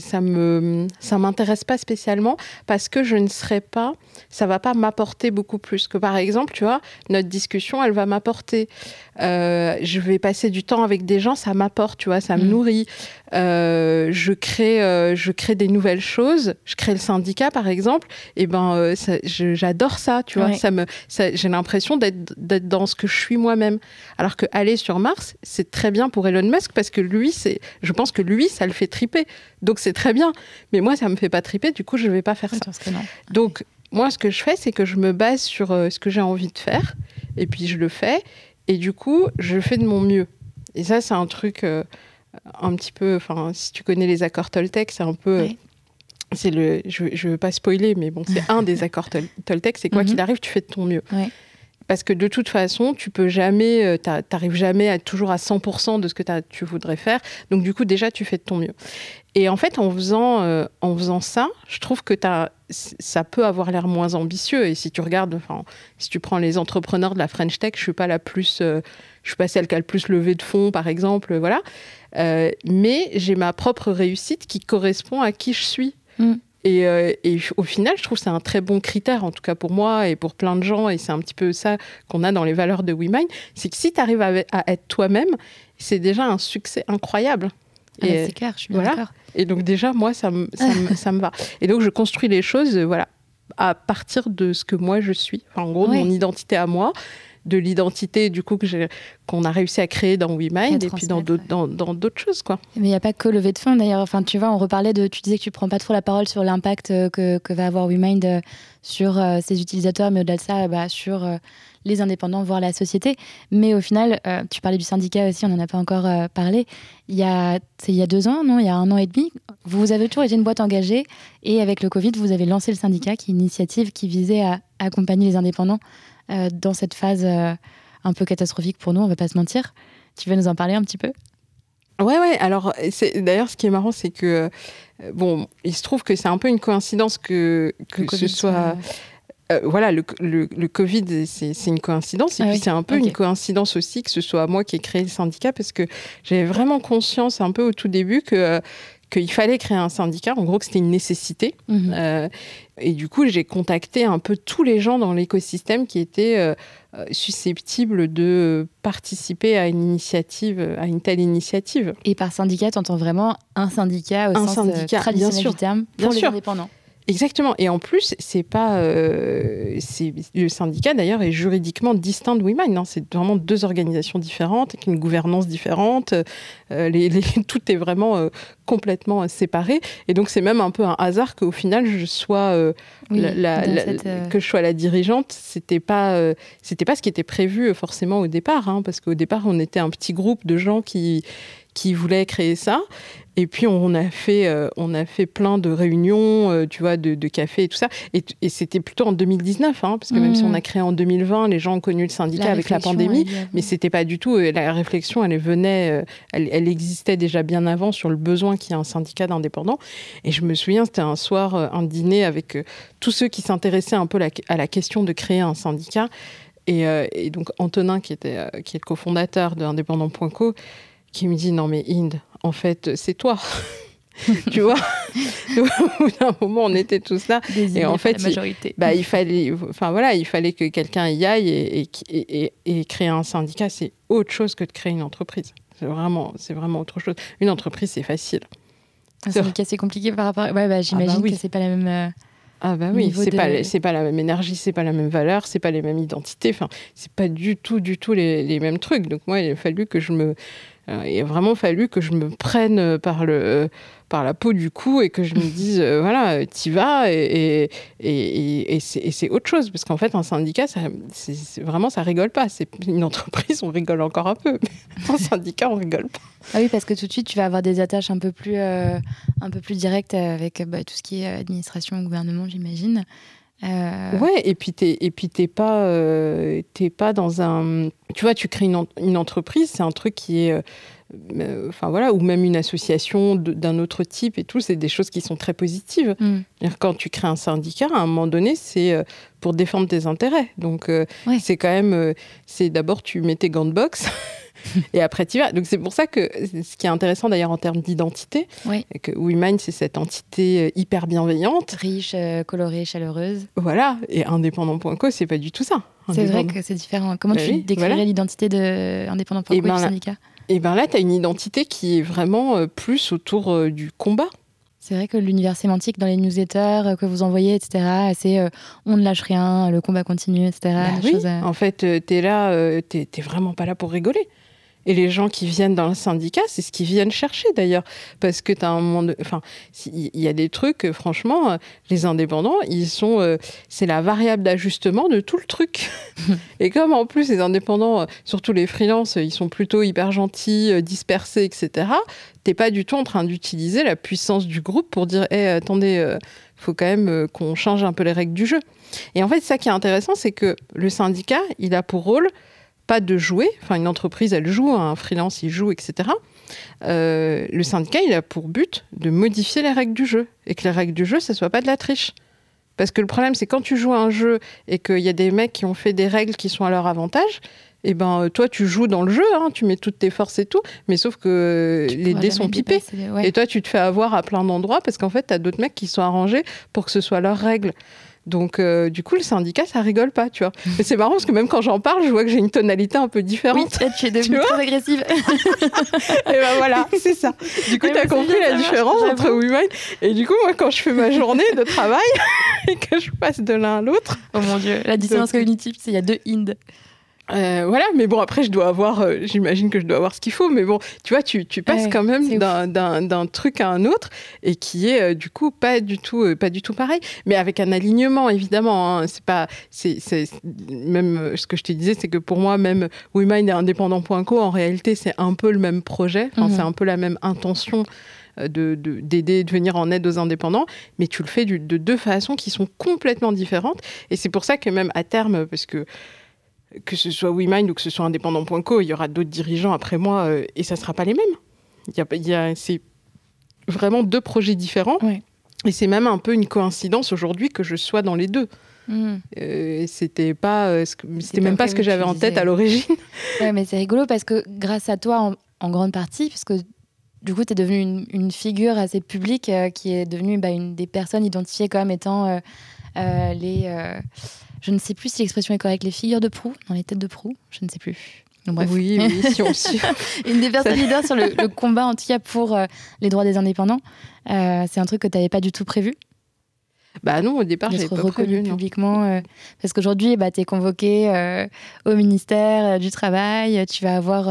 ça me, ça m'intéresse pas spécialement parce que je ne serais pas, ça va pas m'apporter beaucoup plus. Que par exemple, tu vois, notre discussion, elle va m'apporter. Euh, je vais passer du temps avec des gens, ça m'apporte, tu vois, ça me mm. nourrit. Euh, je crée, euh, je crée des nouvelles choses. Je crée le syndicat, par exemple. Et ben, j'adore ça, tu vois. Ça me, j'ai l'impression d'être, dans ce que je suis moi-même. Alors que aller sur Mars, c'est très bien pour Elon Musk parce que lui, c'est, je pense que lui, ça le fait triper. Donc c'est très bien. Mais moi, ça me fait pas triper. Du coup, je vais pas faire ça. Donc moi, ce que je fais, c'est que je me base sur ce que j'ai envie de faire. Et puis je le fais. Et du coup, je fais de mon mieux. Et ça, c'est un truc euh, un petit peu. Enfin, si tu connais les accords Toltec, c'est un peu. C'est le, je ne veux pas spoiler, mais bon, c'est un des accords Toltec. C'est quoi mhm. qu'il arrive, tu fais de ton mieux. Parce que de toute façon, tu peux jamais, euh, t'arrives jamais à toujours à 100% de ce que tu voudrais faire. Donc du coup, déjà, tu fais de ton mieux. Et en fait, en faisant, euh, en faisant ça, je trouve que as, ça peut avoir l'air moins ambitieux. Et si tu regardes, enfin, si tu prends les entrepreneurs de la French Tech, je suis pas la plus, euh, je suis pas celle qui a le plus levé de fonds, par exemple, voilà. Euh, mais j'ai ma propre réussite qui correspond à qui je suis. Mm. Et, et, au final, je trouve que c'est un très bon critère, en tout cas pour moi et pour plein de gens, et c'est un petit peu ça qu'on a dans les valeurs de WeMind, c'est que si tu arrives à, à être toi-même, c'est déjà un succès incroyable. Ah c'est clair, je suis d'accord. Et donc déjà, moi, ça me, ça, me, va. Et donc, je construis les choses, euh, voilà, à partir de ce que moi, je suis. en gros, mon identité à moi, de l'identité, du coup, que qu'on a réussi à créer dans WeMind et, puis dans d'autres, dans, d'autres choses, quoi. Mais il n'y a pas que lever de fonds, d'ailleurs. Enfin, tu vois, on reparlait de... Tu disais que tu prends pas trop la parole sur l'impact euh, que, que va avoir WeMind euh, sur ses utilisateurs, mais au-delà de ça, bah, sur les indépendants, voire la société. Mais au final, euh, tu parlais du syndicat aussi, on n'en a pas encore euh, parlé. Il y, a, il y a deux ans, non Il y a un an et demi, vous avez toujours été une boîte engagée et avec le Covid, vous avez lancé le syndicat, qui est une initiative qui visait à accompagner les indépendants euh, dans cette phase un peu catastrophique pour nous, on ne va pas se mentir. Tu veux nous en parler un petit peu? Ouais, ouais. Alors, d'ailleurs, ce qui est marrant, c'est que, bon, il se trouve que c'est un peu une coïncidence que, que ce soit. Euh, voilà, le, le, Covid, c'est une coïncidence. Et ah puis, c'est un peu une coïncidence aussi que ce soit moi qui ai créé le syndicat, parce que j'avais vraiment conscience un peu au tout début que euh, qu'il fallait créer un syndicat, en gros que c'était une nécessité. Mhm. Euh, et du coup, j'ai contacté un peu tous les gens dans l'écosystème qui étaient susceptibles de participer à une initiative, à une telle initiative. Et par syndicat, tu entends vraiment un syndicat au sens traditionnel du terme pour les indépendants Exactement. Et en plus, c'est pas. Euh, le syndicat, d'ailleurs, est juridiquement distinct de WeMind. Hein. C'est vraiment deux organisations différentes, avec une gouvernance différente. Euh, les, tout est vraiment euh, complètement séparé. Et donc, c'est même un peu un hasard qu'au final, je sois. la, que je sois la dirigeante, c'était pas, c'était pas ce qui était prévu forcément au départ. Hein, parce qu'au départ, on était un petit groupe de gens qui qui voulaient créer ça. Et puis on a fait, euh, on a fait plein de réunions, euh, tu vois, de, de café et tout ça. Et, c'était plutôt en 2019, hein, parce que même si on a mmh. créé en 2020, les gens ont connu le syndicat avec la pandémie, mais c'était pas du tout. Euh, la réflexion, elle venait, elle, elle, existait déjà bien avant sur le besoin qu'il y ait un syndicat d'indépendants. Et je me souviens, c'était un soir, un dîner avec tous ceux qui s'intéressaient un peu à la question de créer un syndicat. Et, et donc Antonin, qui était, qui est le cofondateur de Indépendant.co, qui me dit non mais Inde, en fait c'est toi. tu vois? Au bout d'un moment, on était tous là. et en fait, majorité. bah, il fallait, enfin voilà, il fallait que quelqu'un y aille et, et, et, créer un syndicat, c'est autre chose que de créer une entreprise. C'est vraiment, c'est vraiment autre chose. Une entreprise, c'est facile. Un syndicat, c'est compliqué par rapport. Ouais, bah, j'imagine ah bah que c'est pas la même. Euh, ah bah oui, c'est pas c'est pas la même énergie, c'est pas la même valeur, c'est pas les mêmes identités. Enfin, c'est pas du tout, du tout les, les, mêmes trucs. Donc moi, il a fallu que je me il a vraiment fallu que je me prenne par, le, par la peau du cou et que je me dise, euh, voilà, t'y vas et, et, et, c'est autre chose. Parce qu'en fait, un syndicat, ça, vraiment, ça rigole pas. C'est une entreprise, on rigole encore un peu. Mais un syndicat, on rigole pas. Ah oui, parce que tout de suite, tu vas avoir des attaches un peu plus, euh, un peu plus directes avec bah, tout ce qui est administration, gouvernement, j'imagine. Euh... Ouais, et puis t'es et puis t'es pas euh, pas dans un tu vois tu crées une, une entreprise c'est un truc qui est euh, enfin voilà ou même une association d'un autre type et tout c'est des choses qui sont très positives. Mm. quand tu crées un syndicat à un moment donné c'est euh, pour défendre tes intérêts. Donc c'est quand même c'est d'abord tu mets tes gants de boxe et après tu vas. Donc c'est pour ça que ce qui est intéressant d'ailleurs en termes d'identité, oui. que WeMind c'est cette entité euh, hyper bienveillante, riche, euh, colorée, chaleureuse. Voilà, et indépendant.co c'est pas du tout ça. C'est vrai que c'est différent. Comment tu décrirais l'identité de indépendant.co ben, syndicat? Et bien là, tu as une identité qui est vraiment euh, plus autour du combat. C'est vrai que l'univers sémantique dans les newsletters que vous envoyez, etc., c'est on ne lâche rien, le combat continue, etc. Bah oui. En fait, tu es là, tu n'es vraiment pas là pour rigoler. Et les gens qui viennent dans le syndicat, c'est ce qu'ils viennent chercher d'ailleurs. Parce que tu as un monde. Enfin, il y a des trucs, franchement, euh, les indépendants, ils sont. Euh, c'est la variable d'ajustement de tout le truc. et comme en plus, les indépendants, euh, surtout les freelances, ils sont plutôt hyper gentils, dispersés, etc., t'es pas du tout en train d'utiliser la puissance du groupe pour dire hé, attendez, il faut quand même qu'on change un peu les règles du jeu. Et en fait, ça qui est intéressant, c'est que le syndicat, il a pour rôle pas de jouer. Enfin, une entreprise, elle joue, un freelance, il joue, etc. Euh, le syndicat, il a pour but de modifier les règles du jeu et que les règles du jeu, ça soit pas de la triche. Parce que le problème, c'est quand tu joues à un jeu et qu'il y a des mecs qui ont fait des règles qui sont à leur avantage, et eh ben toi tu joues dans le jeu, hein, tu mets toutes tes forces et tout, mais sauf que les dés sont pipés. Et toi tu te fais avoir à plein d'endroits parce qu'en fait tu as d'autres mecs qui sont arrangés pour que ce soit leurs règles. Donc, euh, du coup, le syndicat, ça rigole pas, tu vois. Mais c'est marrant parce que même quand j'en parle, je vois que j'ai une tonalité un peu différente. Oui, tu es devenue très agressive. et ben voilà, c'est ça. Du coup, tu as compris la différence entre Women. Et du coup, moi, quand je fais ma journée de travail et que je passe de l'un à l'autre. Oh mon Dieu, la dissonance cognitive, c'est il y a deux Ind. Euh, voilà, mais bon, après, je dois avoir, euh, j'imagine que je dois avoir ce qu'il faut, mais bon, tu vois, tu, tu passes quand même d'un truc à un autre et qui est euh, du coup pas du tout, pas du tout pareil, mais avec un alignement évidemment. Hein, c'est pas, c'est même ce que je te disais, c'est que pour moi, même WeMind et Indépendant.co, en réalité, c'est un peu le même projet, c'est mhm. un peu la même intention de d'aider, de, venir en aide aux indépendants, mais tu le fais de deux façons qui sont complètement différentes. Et c'est pour ça que même à terme, parce que que ce soit WeMind ou que ce soit indépendant.co, il y aura d'autres dirigeants après moi euh, et ça ne sera pas les mêmes. Il y a, c'est vraiment deux projets différents. Et c'est même un peu une coïncidence aujourd'hui que je sois dans les deux. Mmh. Euh, c'était pas, euh, c'était même pas, ce que j'avais en tête à l'origine. Ouais, mais c'est rigolo parce que grâce à toi, en, grande partie, parce que du coup, tu es devenue une, figure assez publique qui est devenue bah, une des personnes identifiées comme étant les je ne sais plus si l'expression est correcte, les figures de proue, dans les têtes de proue, je ne sais plus. bref. Oui, oui, si on Une des personnes leaders sur le, combat, en tout cas pour euh, les droits des indépendants. Euh, c'est un truc que tu n'avais pas du tout prévu bah non, au départ, j'avais pas reconnu publiquement. Euh, parce qu'aujourd'hui, bah, tu es convoqué euh, au ministère euh, du Travail, tu vas avoir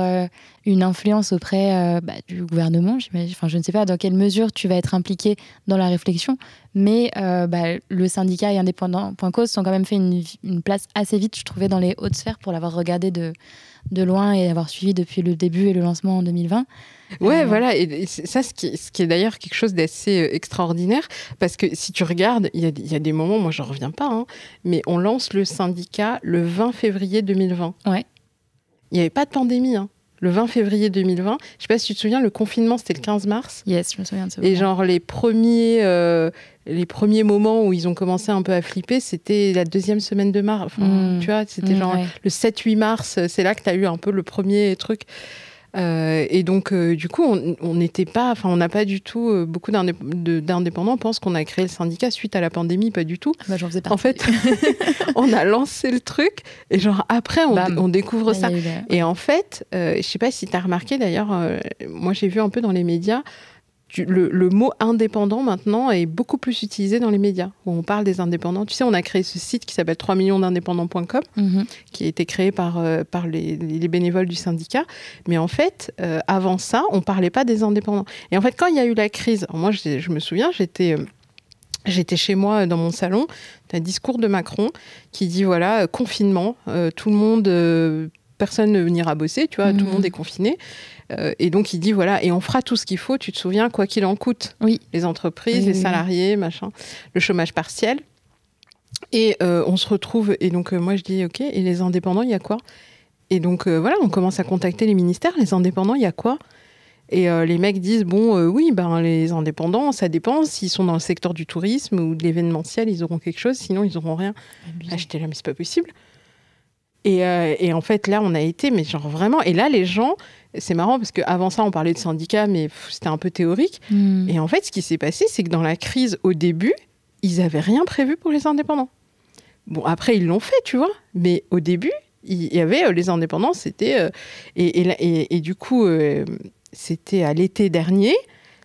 une influence auprès bah, du gouvernement. Enfin, je ne sais pas dans quelle mesure tu vas être impliqué dans la réflexion, mais bah, le syndicat et indépendant.cause sont quand même fait une, une, place assez vite, je trouvais, dans les hautes sphères pour l'avoir regardé de, de loin et avoir suivi depuis le début et le lancement en 2020. Ouais, euh, voilà. Et ça, ce qui, ce qui est d'ailleurs quelque chose d'assez euh, extraordinaire, parce que si tu regardes, il y a, y a, des moments, moi, je ne reviens pas, hein, mais on lance le syndicat le 20 février 2020. Ouais. Il n'y avait pas de pandémie. Hein. Le 20 février 2020, je sais pas si tu te souviens, le confinement c'était le 15 mars. Yes, je me souviens de ça. Et genre les premiers, euh, les premiers moments où ils ont commencé un peu à flipper, c'était la deuxième semaine de mars. Enfin, mm. Tu vois, c'était mm, genre le 7-8 mars, c'est là que tu as eu un peu le premier truc. Euh, et donc, euh, du coup, on n'était pas, enfin, on n'a pas du tout, euh, beaucoup d'indépendants pensent qu'on a créé le syndicat suite à la pandémie, pas du tout. Bah, faisais en fait, on a lancé le truc et genre après, on, découvre ça. Et en fait, je sais pas si tu as remarqué d'ailleurs, moi j'ai vu un peu dans les médias, le, mot indépendant maintenant est beaucoup plus utilisé dans les médias, où on parle des indépendants. Tu sais, on a créé ce site qui s'appelle 3 millions d'indépendants.com, mhm. qui a été créé par, euh, par les, bénévoles du syndicat. Mais en fait, euh, avant ça, on ne parlait pas des indépendants. Et en fait, quand il y a eu la crise, moi je, me souviens, j'étais... Euh, j'étais chez moi dans mon salon, un discours de Macron qui dit voilà, confinement, tout le monde, personne ne venira bosser, tu vois, tout le mhm. monde est confiné. Euh, et donc il dit voilà, et on fera tout ce qu'il faut, tu te souviens, quoi qu'il en coûte. Oui. Les entreprises, les salariés, machin, le chômage partiel. Et euh, on se retrouve, et donc euh, moi je dis ok, et les indépendants, il y a quoi? Et donc voilà, on commence à contacter les ministères, les indépendants, il y a quoi? Et les mecs disent bon, oui, ben les indépendants, ça dépend. S'ils sont dans le secteur du tourisme ou de l'événementiel, ils auront quelque chose. Sinon, ils n'auront rien. Acheter là, mais c'est pas possible. Et, et, en fait, là, on a été, mais genre vraiment. Et là, les gens, c'est marrant parce qu'avant ça, on parlait de syndicats, mais c'était un peu théorique. Hmm. Et en fait, ce qui s'est passé, c'est que dans la crise, au début, ils n'avaient rien prévu pour les indépendants. Bon, après, ils l'ont fait, tu vois. Mais au début, il y avait euh, les indépendants, c'était. Euh, et, et, du coup, euh, c'était à l'été dernier.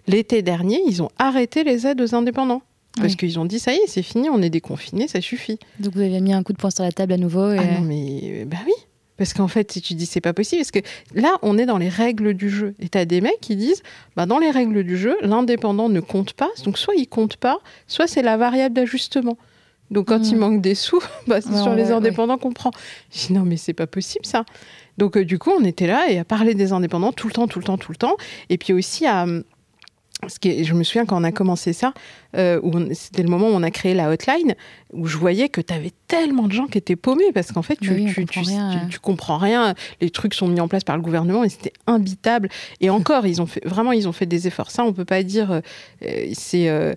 L'été dernier, ils ont arrêté les aides aux indépendants. Parce qu'ils ont dit, ça y est, c'est fini, on est déconfinés, ça suffit. Donc vous avez mis un coup de poing sur la table à nouveau. Et... Ah non, mais bah oui. Parce qu'en fait, si tu dis c'est pas possible, parce que là, on est dans les règles du jeu. Et tu as des mecs qui disent, bah, dans les règles du jeu, l'indépendant ne compte pas. Donc, soit il compte pas, soit c'est la variable d'ajustement. Donc, quand il hmm. manque des sous, bah, c'est sur les indépendants qu'on prend. Je dis, non, mais c'est pas possible ça. Donc, euh, du coup, on était là et à parler des indépendants tout le temps, tout le temps, tout le temps. Et puis aussi à. Ce qui je me souviens quand on a commencé ça, euh, c'était le moment où on a créé la hotline, où je voyais que tu avais tellement de gens qui étaient paumés parce qu'en fait, tu, tu, comprends rien, tu, comprends rien. Les trucs sont mis en place par le gouvernement et c'était imbitable. Et encore, ils ont fait vraiment, ils ont fait des efforts. Ça, on peut pas dire. Euh, c'est, euh,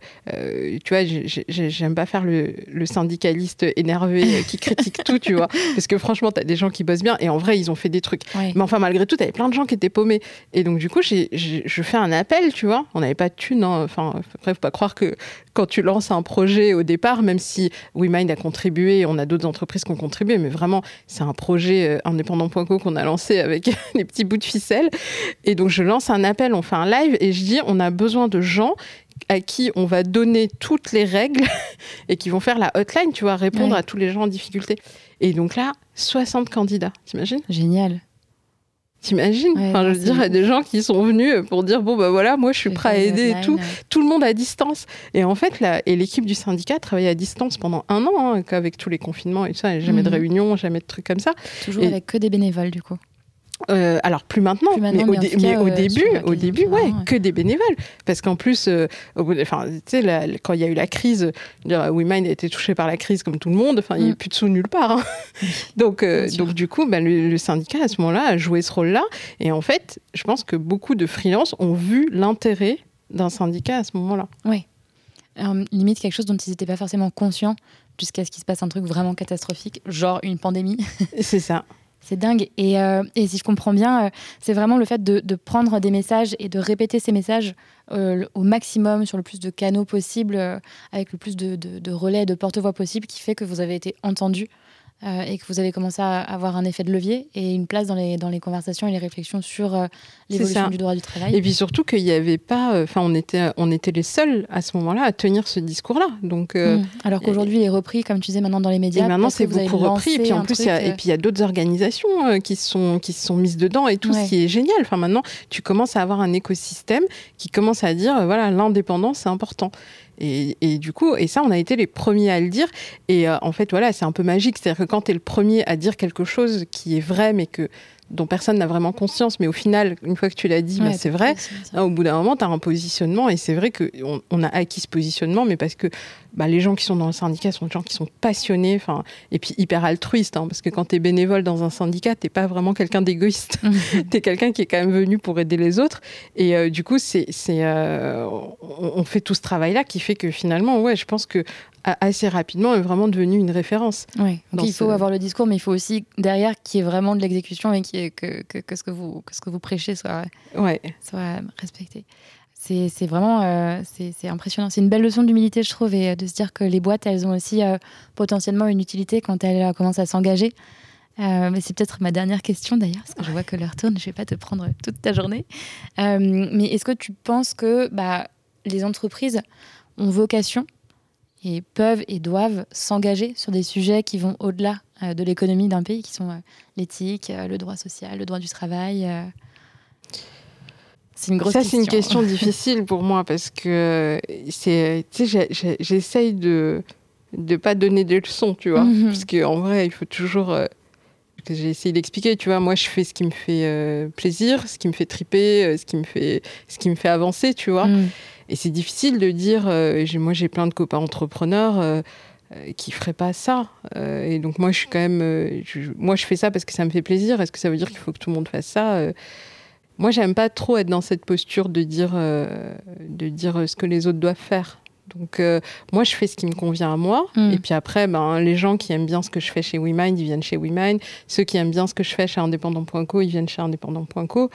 tu vois, j'aime pas faire le, syndicaliste énervé qui critique tout, tu vois, parce que franchement, tu as des gens qui bossent bien et en vrai, ils ont fait des trucs. Mais enfin, malgré tout, tu avais plein de gens qui étaient paumés. Et donc, du coup, je fais un appel, tu vois. On n'avait pas de thunes. Hein. Enfin, bref, faut pas croire que quand tu lances un projet au départ, même si WeMind a contribué, on a d'autres entreprises qui ont contribué, mais vraiment, c'est un projet euh, indépendant.co qu'on a lancé avec les petits bouts de ficelle. Et donc, je lance un appel, on fait un live et je dis, on a besoin de gens à qui on va donner toutes les règles et qui vont faire la hotline, tu vois, répondre à tous les gens en difficulté. Et donc là, 60 candidats, t'imagines? Génial. T'imagines Enfin, je veux dire, il y a des gens qui sont venus pour dire bon, bah voilà, moi je suis prêt à aider et tout. Tout le monde à distance. Et en fait, là, et l'équipe du syndicat a travaillé à distance pendant un an, hein, avec tous les confinements et tout ça. Jamais de mhm. réunion, jamais de trucs comme ça. Toujours avec que des bénévoles, du coup. Euh, alors plus maintenant, mais, au, euh, début, au début, ouais, que des bénévoles, parce qu'en plus, euh, enfin, tu sais, quand il y a eu la crise, WeMind a été touché par la crise comme tout le monde. Enfin, il n'y a mm. plus de sous nulle part. Hein. donc, donc du coup, ben, le, syndicat à ce moment-là a joué ce rôle-là. Et en fait, je pense que beaucoup de freelances ont vu l'intérêt d'un syndicat à ce moment-là. Oui. limite quelque chose dont ils n'étaient pas forcément conscients jusqu'à ce qu'il se passe un truc vraiment catastrophique, genre une pandémie. C'est ça. C'est dingue. Et, euh, et, si je comprends bien, euh, c'est vraiment le fait de, prendre des messages et de répéter ces messages euh, au maximum sur le plus de canaux possible, avec le plus de relais, de porte-voix possible, qui fait que vous avez été entendu euh, et que vous avez commencé à avoir un effet de levier et une place dans les, dans les conversations et les réflexions sur euh, l'évolution du droit du travail. Et puis surtout qu'il n'y avait pas, euh, enfin on était, on était les seuls à ce moment-là à tenir ce discours-là. Donc mmh. alors qu'aujourd'hui il est repris, comme tu disais, maintenant dans les médias. Et maintenant c'est beaucoup repris. Et puis en plus, il y a, et puis il y a d'autres organisations qui sont qui se sont mises dedans et tout, ce qui est génial. Enfin maintenant, tu commences à avoir un écosystème qui commence à dire voilà l'indépendance c'est important. Et, du coup, et ça, on a été les premiers à le dire. Et euh, en fait, voilà, c'est un peu magique. C'est-à-dire que quand tu es le premier à dire quelque chose qui est vrai, mais que dont personne n'a vraiment conscience, mais au final, une fois que tu l'as dit, bah, c'est vrai. au bout d'un moment, tu as un positionnement, et c'est vrai qu'on on a acquis ce positionnement, mais parce que bah, les gens qui sont dans le syndicat sont des gens qui sont passionnés, enfin, et puis hyper altruistes, hein, parce que quand tu es bénévole dans un syndicat, t'es pas vraiment quelqu'un d'égoïste. tu es quelqu'un qui est quand même venu pour aider les autres. Et euh, du coup, c'est, c'est, euh, on, fait tout ce travail-là qui fait que finalement, ouais, je pense que assez rapidement est vraiment devenu une référence. Oui. il faut avoir le discours, mais il faut aussi derrière qu'il y ait vraiment de l'exécution et que, que, que, ce que, vous, que ce que vous prêchez soit, ouais. soit respecté c'est vraiment euh, c'est impressionnant. C'est une belle leçon d'humilité, je trouve, et euh, de se dire que les boîtes, elles ont aussi euh, potentiellement une utilité quand elles commencent à s'engager. mais c'est peut-être ma dernière question d'ailleurs, parce que je vois que l'heure tourne, je ne vais pas te prendre toute ta journée. mais est-ce que tu penses que bah, les entreprises ont vocation et peuvent et doivent s'engager sur des sujets qui vont au-delà de l'économie d'un pays, qui sont l'éthique, le droit social, le droit du travail c'est une grosse Ça, c'est une question difficile pour moi parce que c'est, j'essaye de ne pas donner des leçons, tu vois. Mhm. Parce qu'en vrai, il faut toujours. Euh, j'ai essayé d'expliquer, tu vois. Moi, je fais ce qui me fait euh, plaisir, ce qui me fait triper, euh, ce, qui me fait, ce qui me fait avancer, tu vois. Mhm. Et c'est difficile de dire. moi, j'ai plein de copains entrepreneurs qui feraient pas ça. et donc moi, je suis quand même, moi, je fais ça parce que ça me fait plaisir. Est-ce que ça veut dire qu'il faut que tout le monde fasse ça moi, j'aime pas trop être dans cette posture de dire, euh, de dire ce que les autres doivent faire. Donc, euh, moi, je fais ce qui me convient à moi. Mm. Et puis après, ben, les gens qui aiment bien ce que je fais chez WeMind, ils viennent chez WeMind. Ceux qui aiment bien ce que je fais chez Indépendant.co, ils viennent chez Indépendant.co.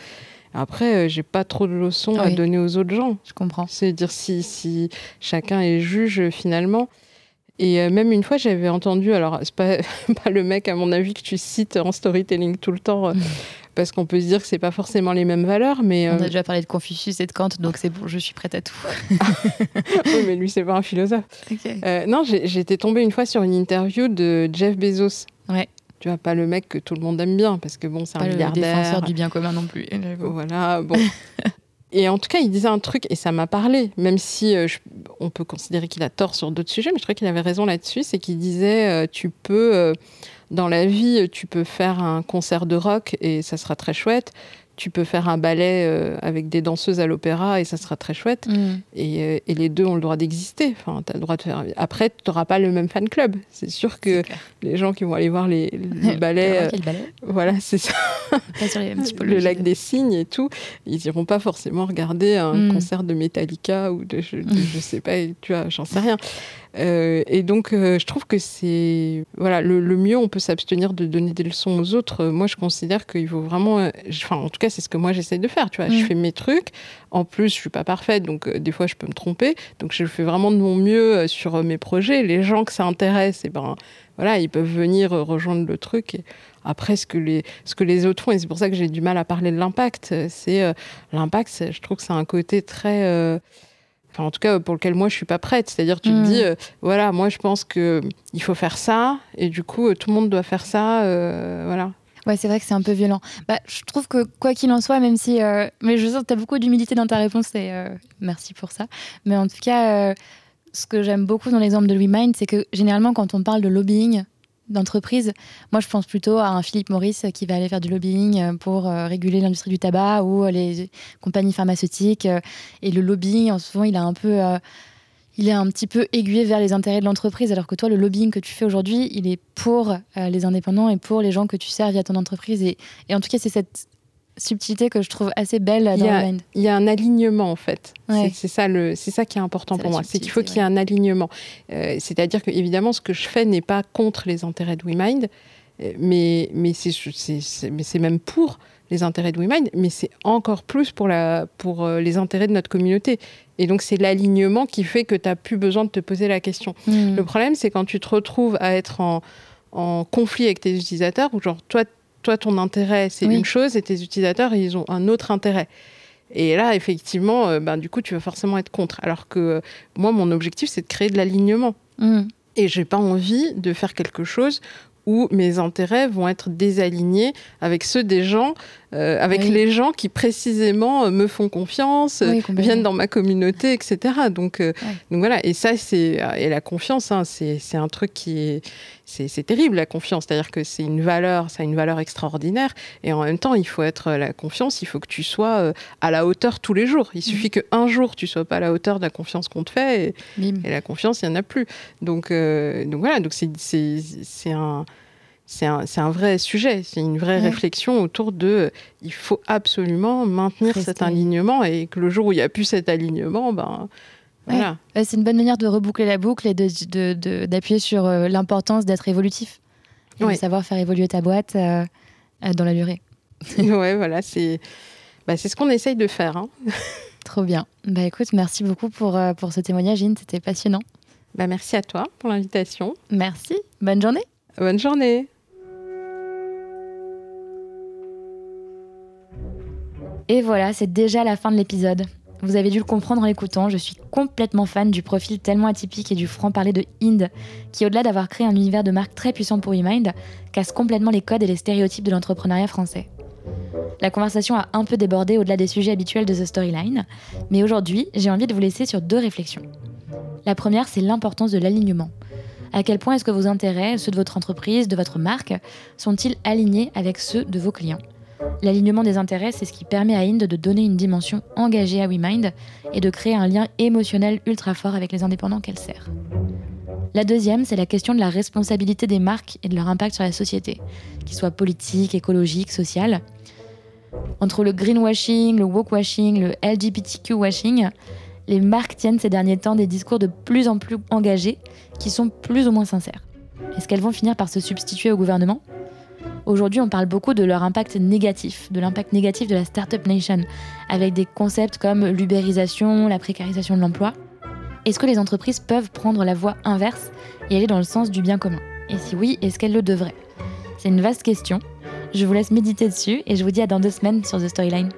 Après, euh, j'ai pas trop de leçons à donner aux autres gens. Je comprends. C'est dire si, si chacun est juge finalement. Et même une fois, j'avais entendu, alors c'est pas, pas le mec, à mon avis, que tu cites en storytelling tout le temps, mm parce qu'on peut se dire que c'est pas forcément les mêmes valeurs, mais on a euh, déjà parlé de Confucius et de Kant, donc c'est bon, je suis prête à tout. oui, mais lui c'est pas un philosophe. Euh, non, j'étais tombée une fois sur une interview de Jeff Bezos. Ouais. Tu vois, pas le mec que tout le monde aime bien, parce que bon, c'est un milliardaire. Défenseur du bien commun non plus. Voilà, bon. Et en tout cas, il disait un truc, et ça m'a parlé, même si euh, on peut considérer qu'il a tort sur d'autres sujets, mais je crois qu'il avait raison là-dessus, c'est qu'il disait, tu peux dans la vie, tu peux faire un concert de rock et ça sera très chouette tu peux faire un ballet euh, avec des danseuses à l'opéra et ça sera très chouette. Mm. Et, euh, et, les deux ont le droit d'exister. Enfin, as le droit de faire. Après, tu n'auras pas le même fan club. C'est sûr que les gens qui vont aller voir les, ballets, euh, ballet voilà, c'est ça. le lac des cygnes et tout, ils iront pas forcément regarder un mm. concert de Metallica ou de, je, je sais pas, tu vois, j'en sais rien. Et donc, je trouve que c'est voilà le, le, mieux. On peut s'abstenir de donner des leçons aux autres. Moi, je considère qu'il faut vraiment, enfin, en tout cas c'est ce que moi j'essaie de faire. Tu vois, je mm. fais mes trucs. En plus, je suis pas parfaite, donc euh, des fois je peux me tromper. Donc je fais vraiment de mon mieux euh, sur euh, mes projets. Les gens que ça intéresse, et eh ben voilà, ils peuvent venir rejoindre le truc. Et après, ce que les, ce que les autres font, et c'est pour ça que j'ai du mal à parler de l'impact, c'est l'impact. Je trouve que c'est un côté très Enfin, en tout cas pour lequel moi je suis pas prête. C'est-à-dire tu te mm. dis, voilà, moi je pense que il faut faire ça, et du coup tout le monde doit faire ça, voilà. Ouais, c'est vrai que c'est un peu violent. Bah, je trouve que quoi qu'il en soit, même si. Euh, mais je sens que tu as beaucoup d'humilité dans ta réponse et euh, merci pour ça. Mais en tout cas, euh, ce que j'aime beaucoup dans l'exemple de Louis Mind, c'est que généralement, quand on parle de lobbying d'entreprise, moi je pense plutôt à un Philippe Maurice qui va aller faire du lobbying pour réguler l'industrie du tabac ou les compagnies pharmaceutiques. et le lobbying, souvent, il a un peu il est un petit peu aiguillé vers les intérêts de l'entreprise, alors que toi, le lobbying que tu fais aujourd'hui, il est pour euh, les indépendants et pour les gens que tu sers via ton entreprise. Et, en tout cas, c'est cette subtilité que je trouve assez belle dans le Il y a un alignement, en fait. C'est ça, ça qui est important pour moi. C'est qu'il faut qu'il y ait un alignement. Euh, c'est-à-dire que, évidemment, ce que je fais n'est pas contre les intérêts de WeMind, euh, mais, mais c'est même pour les intérêts de WeMind, mais c'est encore plus pour, la, pour les intérêts de notre communauté. Et donc, c'est l'alignement qui fait que tu n'as plus besoin de te poser la question. Hmm. Le problème, c'est quand tu te retrouves à être en, conflit avec tes utilisateurs, ou genre, toi, toi ton intérêt, c'est une chose, et tes utilisateurs, ils ont un autre intérêt. Et là, effectivement, euh, ben, du coup, tu vas forcément être contre. Alors que euh, moi, mon objectif, c'est de créer de l'alignement. Hmm. Et j'ai pas envie de faire quelque chose où mes intérêts vont être désalignés avec ceux des gens, euh, avec les gens qui précisément euh, me font confiance, euh, viennent dans ma communauté, etc. Donc, donc voilà, et ça, c'est et la confiance, hein, c'est un truc qui est c'est terrible la confiance. C'est-à-dire que c'est une valeur, ça a une valeur extraordinaire. Et en même temps, il faut être la confiance, il faut que tu sois euh, à la hauteur tous les jours. Il suffit mm. qu'un jour tu sois pas à la hauteur de la confiance qu'on te fait et, la confiance, il n'y en a plus. Donc, donc voilà, donc c'est un c'est un, un, vrai sujet, c'est une vraie réflexion autour de il faut absolument maintenir cet alignement et que le jour où il n'y a plus cet alignement, ben voilà. c'est une bonne manière de reboucler la boucle et d'appuyer de, de, sur euh, l'importance d'être évolutif et de savoir faire évoluer ta boîte euh, euh, dans la durée. ouais, voilà, c'est bah, ce qu'on essaye de faire. Hein. Trop bien. Bah écoute, merci beaucoup pour, pour ce témoignage, c'était passionnant. Bah, merci à toi pour l'invitation. Merci. Bonne journée. Bonne journée. Et voilà, c'est déjà la fin de l'épisode. Vous avez dû le comprendre en l'écoutant, je suis complètement fan du profil tellement atypique et du franc-parler de Inde, qui au-delà d'avoir créé un univers de marque très puissant pour WeMind, casse complètement les codes et les stéréotypes de l'entrepreneuriat français. La conversation a un peu débordé au-delà des sujets habituels de The Storyline, mais aujourd'hui, j'ai envie de vous laisser sur deux réflexions. La première, c'est l'importance de l'alignement. À quel point est-ce que vos intérêts, ceux de votre entreprise, de votre marque, sont-ils alignés avec ceux de vos clients? L'alignement des intérêts, c'est ce qui permet à Inde de donner une dimension engagée à WeMind et de créer un lien émotionnel ultra fort avec les indépendants qu'elle sert. La deuxième, c'est la question de la responsabilité des marques et de leur impact sur la société, qu'ils soient politique, écologique, social. Entre le greenwashing, le wokewashing, le LGBTQ washing, les marques tiennent ces derniers temps des discours de plus en plus engagés qui sont plus ou moins sincères. Est-ce qu'elles vont finir par se substituer au gouvernement? Aujourd'hui, on parle beaucoup de leur impact négatif, de l'impact négatif de la Startup Nation, avec des concepts comme l'ubérisation, la précarisation de l'emploi. Est-ce que les entreprises peuvent prendre la voie inverse et aller dans le sens du bien commun? Et si oui, est-ce qu'elles le devraient? C'est une vaste question. Je vous laisse méditer dessus et je vous dis à dans deux semaines sur The Storyline.